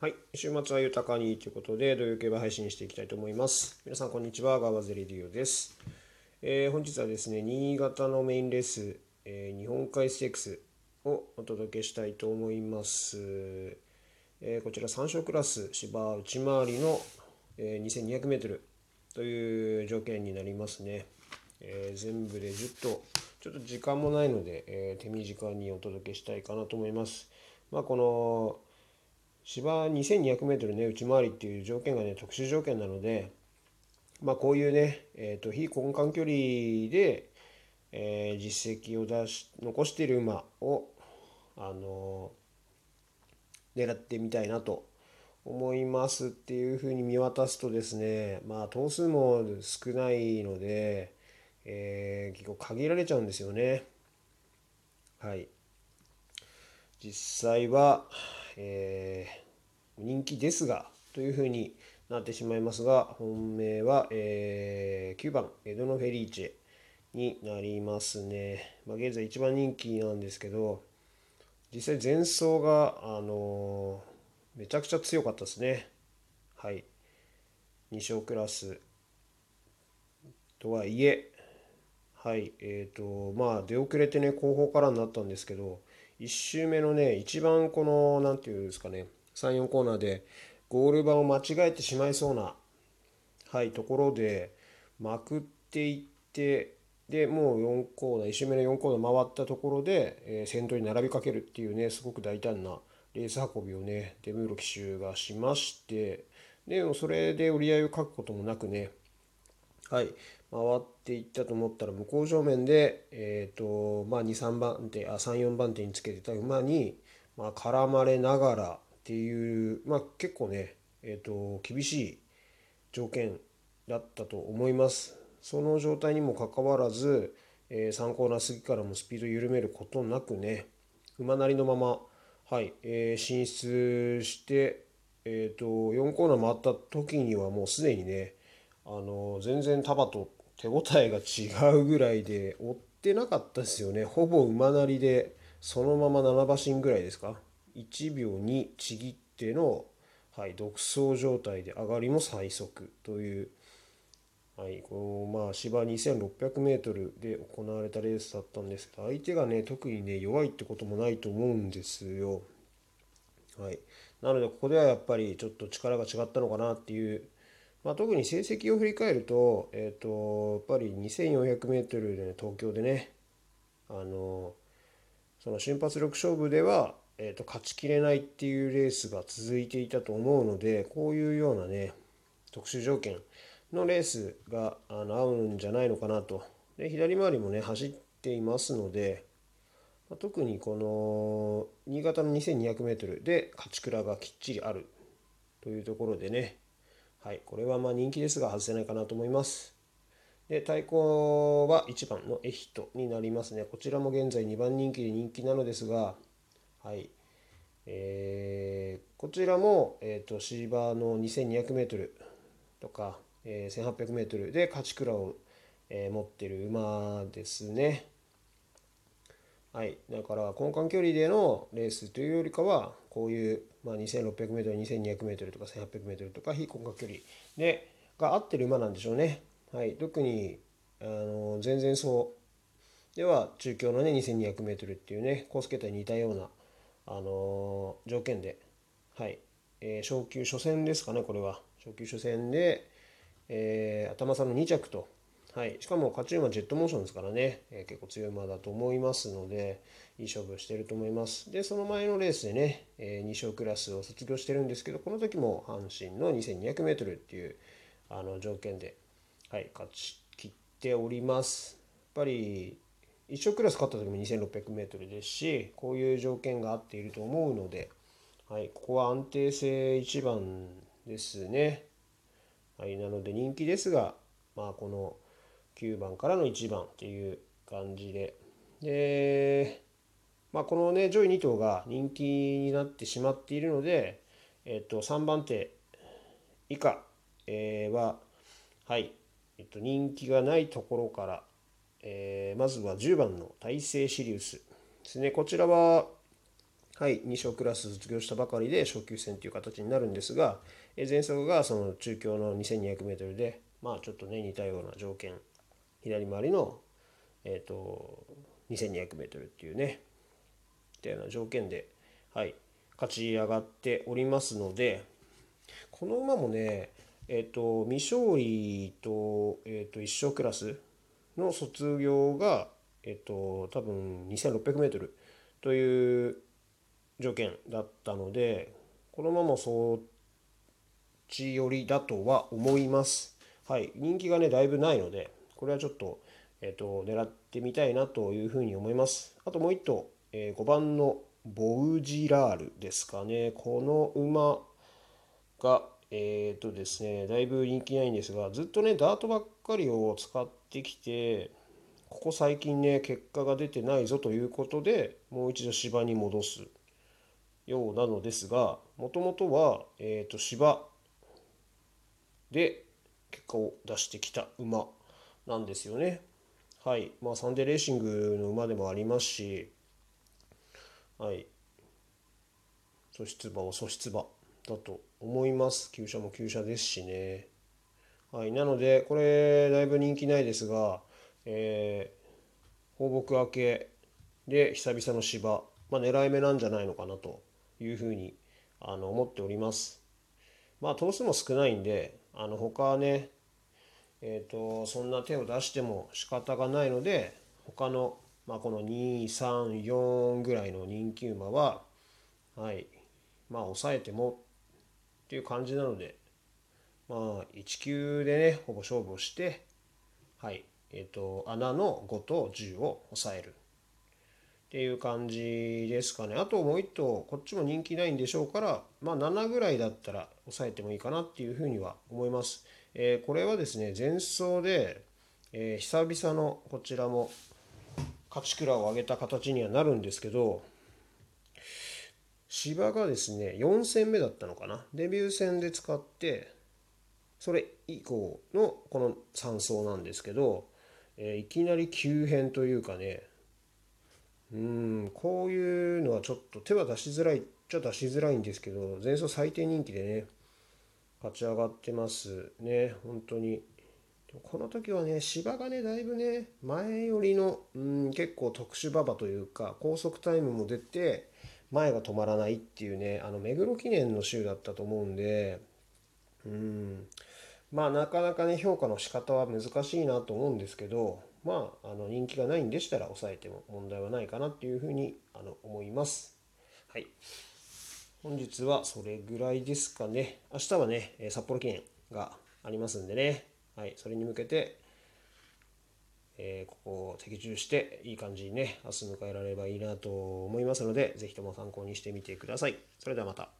はい。週末は豊かにということで、土曜競馬配信していきたいと思います。皆さん、こんにちは。ガーバゼレディオです。えー、本日はですね、新潟のメインレース、えー、日本海ステークスをお届けしたいと思います。えー、こちら3勝クラス芝内回りの、え 2200m という条件になりますね。え全部で10頭。ちょっと時間もないので、え手短にお届けしたいかなと思います。まあ、この芝 2200m ね内回りっていう条件がね特殊条件なので、まあ、こういうね、えーと、非根幹距離で、えー、実績を出し残している馬を、あのー、狙ってみたいなと思いますっていうふうに見渡すとですねまあ頭数も少ないので、えー、結構限られちゃうんですよね。はい。実際は、えー、人気ですがというふうになってしまいますが本命は、えー、9番エドノ・フェリーチェになりますね、まあ、現在一番人気なんですけど実際前走が、あのー、めちゃくちゃ強かったですね。はい。2勝クラス。とはいえはい。えっ、ー、とまあ出遅れてね後方からになったんですけど1周目のね一番この何て言うんですかね34コーナーでゴール板を間違えてしまいそうな、はい、ところでまくっていってでもう4コーナー1周目の4コーナー回ったところで、えー、先頭に並びかけるっていうねすごく大胆なレース運びをねデムーロ騎手がしましてでもそれで折り合いを書くこともなくねはい回っていったと思ったら向こう正面で、えーとまあ、23番手あ34番手につけてた馬に、まあ、絡まれながらっていう、まあ、結構ね、えーと、厳しい条件だったと思います。その状態にもかかわらず、えー、3コーナー過ぎからもスピード緩めることなくね馬なりのまま、はいえー、進出して、えー、と4コーナー回った時にはもうすでにねあの全然束と手応えが違うぐらいで追ってなかったですよね。ほぼ馬なりでそのまま7馬身ぐらいですか？1秒にちぎっての、はい、独走状態で上がりも最速という、はい、このまあ芝 2600m で行われたレースだったんです。けど相手がね特にね弱いってこともないと思うんですよ。はい、なのでここではやっぱりちょっと力が違ったのかなっていうまあ、特に成績を振り返ると,、えーと、やっぱり 2400m で、ね、東京でねあのその瞬発力勝負では、えーと、勝ちきれないっていうレースが続いていたと思うのでこういうようなね特殊条件のレースがあの合うんじゃないのかなと。で左回りもね走っていますので、まあ、特にこの新潟の 2200m で勝ち倉がきっちりあるというところでねはい、これはまあ人気ですが外せないかなと思います。で、対抗は1番のエヒトになりますね。こちらも現在2番人気で人気なのですが、はい。えー、こちらも、えーと、芝の 2200m とか、えー、1800m で勝ち倉を、えー、持ってる馬ですね。はい、だから根幹距離でのレースというよりかはこういう、まあ、2600m、2200m とか 1800m とか非根幹距離でが合ってる馬なんでしょうね。はい、特にあの前々走では中京のね 2200m っていうねコース形態に似たような、あの条件で、はい。えー、昇級初戦ですかねこれは。昇級初戦で、えー、頭差の2着とはい、しかも勝ち馬ジェットモーションですからね、えー、結構強い馬だと思いますので、いい勝負をしてると思います。で、その前のレースでね、えー、2勝クラスを卒業してるんですけど、この時も阪神の 2200m っていうあの条件で、はい、勝ち切っております。やっぱり、1勝クラス勝った時も 2600m ですし、こういう条件が合っていると思うので、はい、ここは安定性一番ですね。はい、なので人気ですが、まあ、この9番からの1番っていう感じで。で、まあ、このね、上位2頭が人気になってしまっているので、えっと、3番手以下、えー、は、はい、えっと、人気がないところから、えー、まずは10番の大勢シリウスですね。こちらは、はい、2勝クラス卒業したばかりで昇級戦という形になるんですが、え前走がその中京の 2200m で、まあ、ちょっとね似たような条件左回りの、えーと、2200m っていうねみたいな条件で、はい、勝ち上がっておりますのでこの馬もねえっ、ー、と未勝利と,、えーと、一勝クラスの卒業が、えっ、ー、と多分 2600m という条件だったのでこのままそっち寄りだとは思います。はい、人気がねだいぶないのでこれはちょっと,、えーと、狙ってみたいなというふうに思います。あともう1頭、えー、5番のボウジラールですかね。この馬が、えっ、ー、とですね、だいぶ人気ないんですが、ずっとね、ダートばっかりを使ってきて、ここ最近ね、結果が出てないぞということで、もう一度芝に戻すようなのですが、もともとは、えっ、ー、と、芝で結果を出してきた馬なんですよね。はい。まあ、サンデーレーシングの馬でもありますし、はい。素質馬は素質馬だと思います。旧車も旧車ですしね。はい。なので、これ、だいぶ人気ないですが、えー、放牧明けで久々の芝、まあ、狙い目なんじゃないのかなというふうにあの思っております。まあ、頭数も少ないんで、あの他ね、えーと、そんな手を出しても仕方がないので他の、まあ、この234ぐらいの人気馬ははいまあ抑えてもっていう感じなのでまあ1級でねほぼ勝負をしてはいえっ、ー、と穴の5と10を抑えるっていう感じですかねあともう1頭こっちも人気ないんでしょうからまあ7ぐらいだったら抑えてもいいかなっていうふうには思います。えー、これはですね前走で、えー、久々のこちらも勝ち倉を上げた形にはなるんですけど芝がですね4戦目だったのかな？デビュー戦で使ってそれ以降のこの3走なんですけど、えー、いきなり急変というかねうんこういうのはちょっと手は出しづらいっちゃ出しづらいんですけど前走最低人気でね勝ち上がってます。ね本当に。この時はね芝がねだいぶね前よりのうん結構特殊馬場というか高速タイムも出て前が止まらないっていうねあの目黒記念の週だったと思うんでうん。まあなかなかね評価の仕方は難しいなと思うんですけどまああの人気がないんでしたら抑えても問題はないかなっていうふうにあの思います。はい。本日はそれぐらいですかね。明日はね、札幌記念がありますんでね。はい、それに向けて、えー、ここを的中していい感じにね、明日迎えられればいいなと思いますので、是非とも参考にしてみてください。それではまた。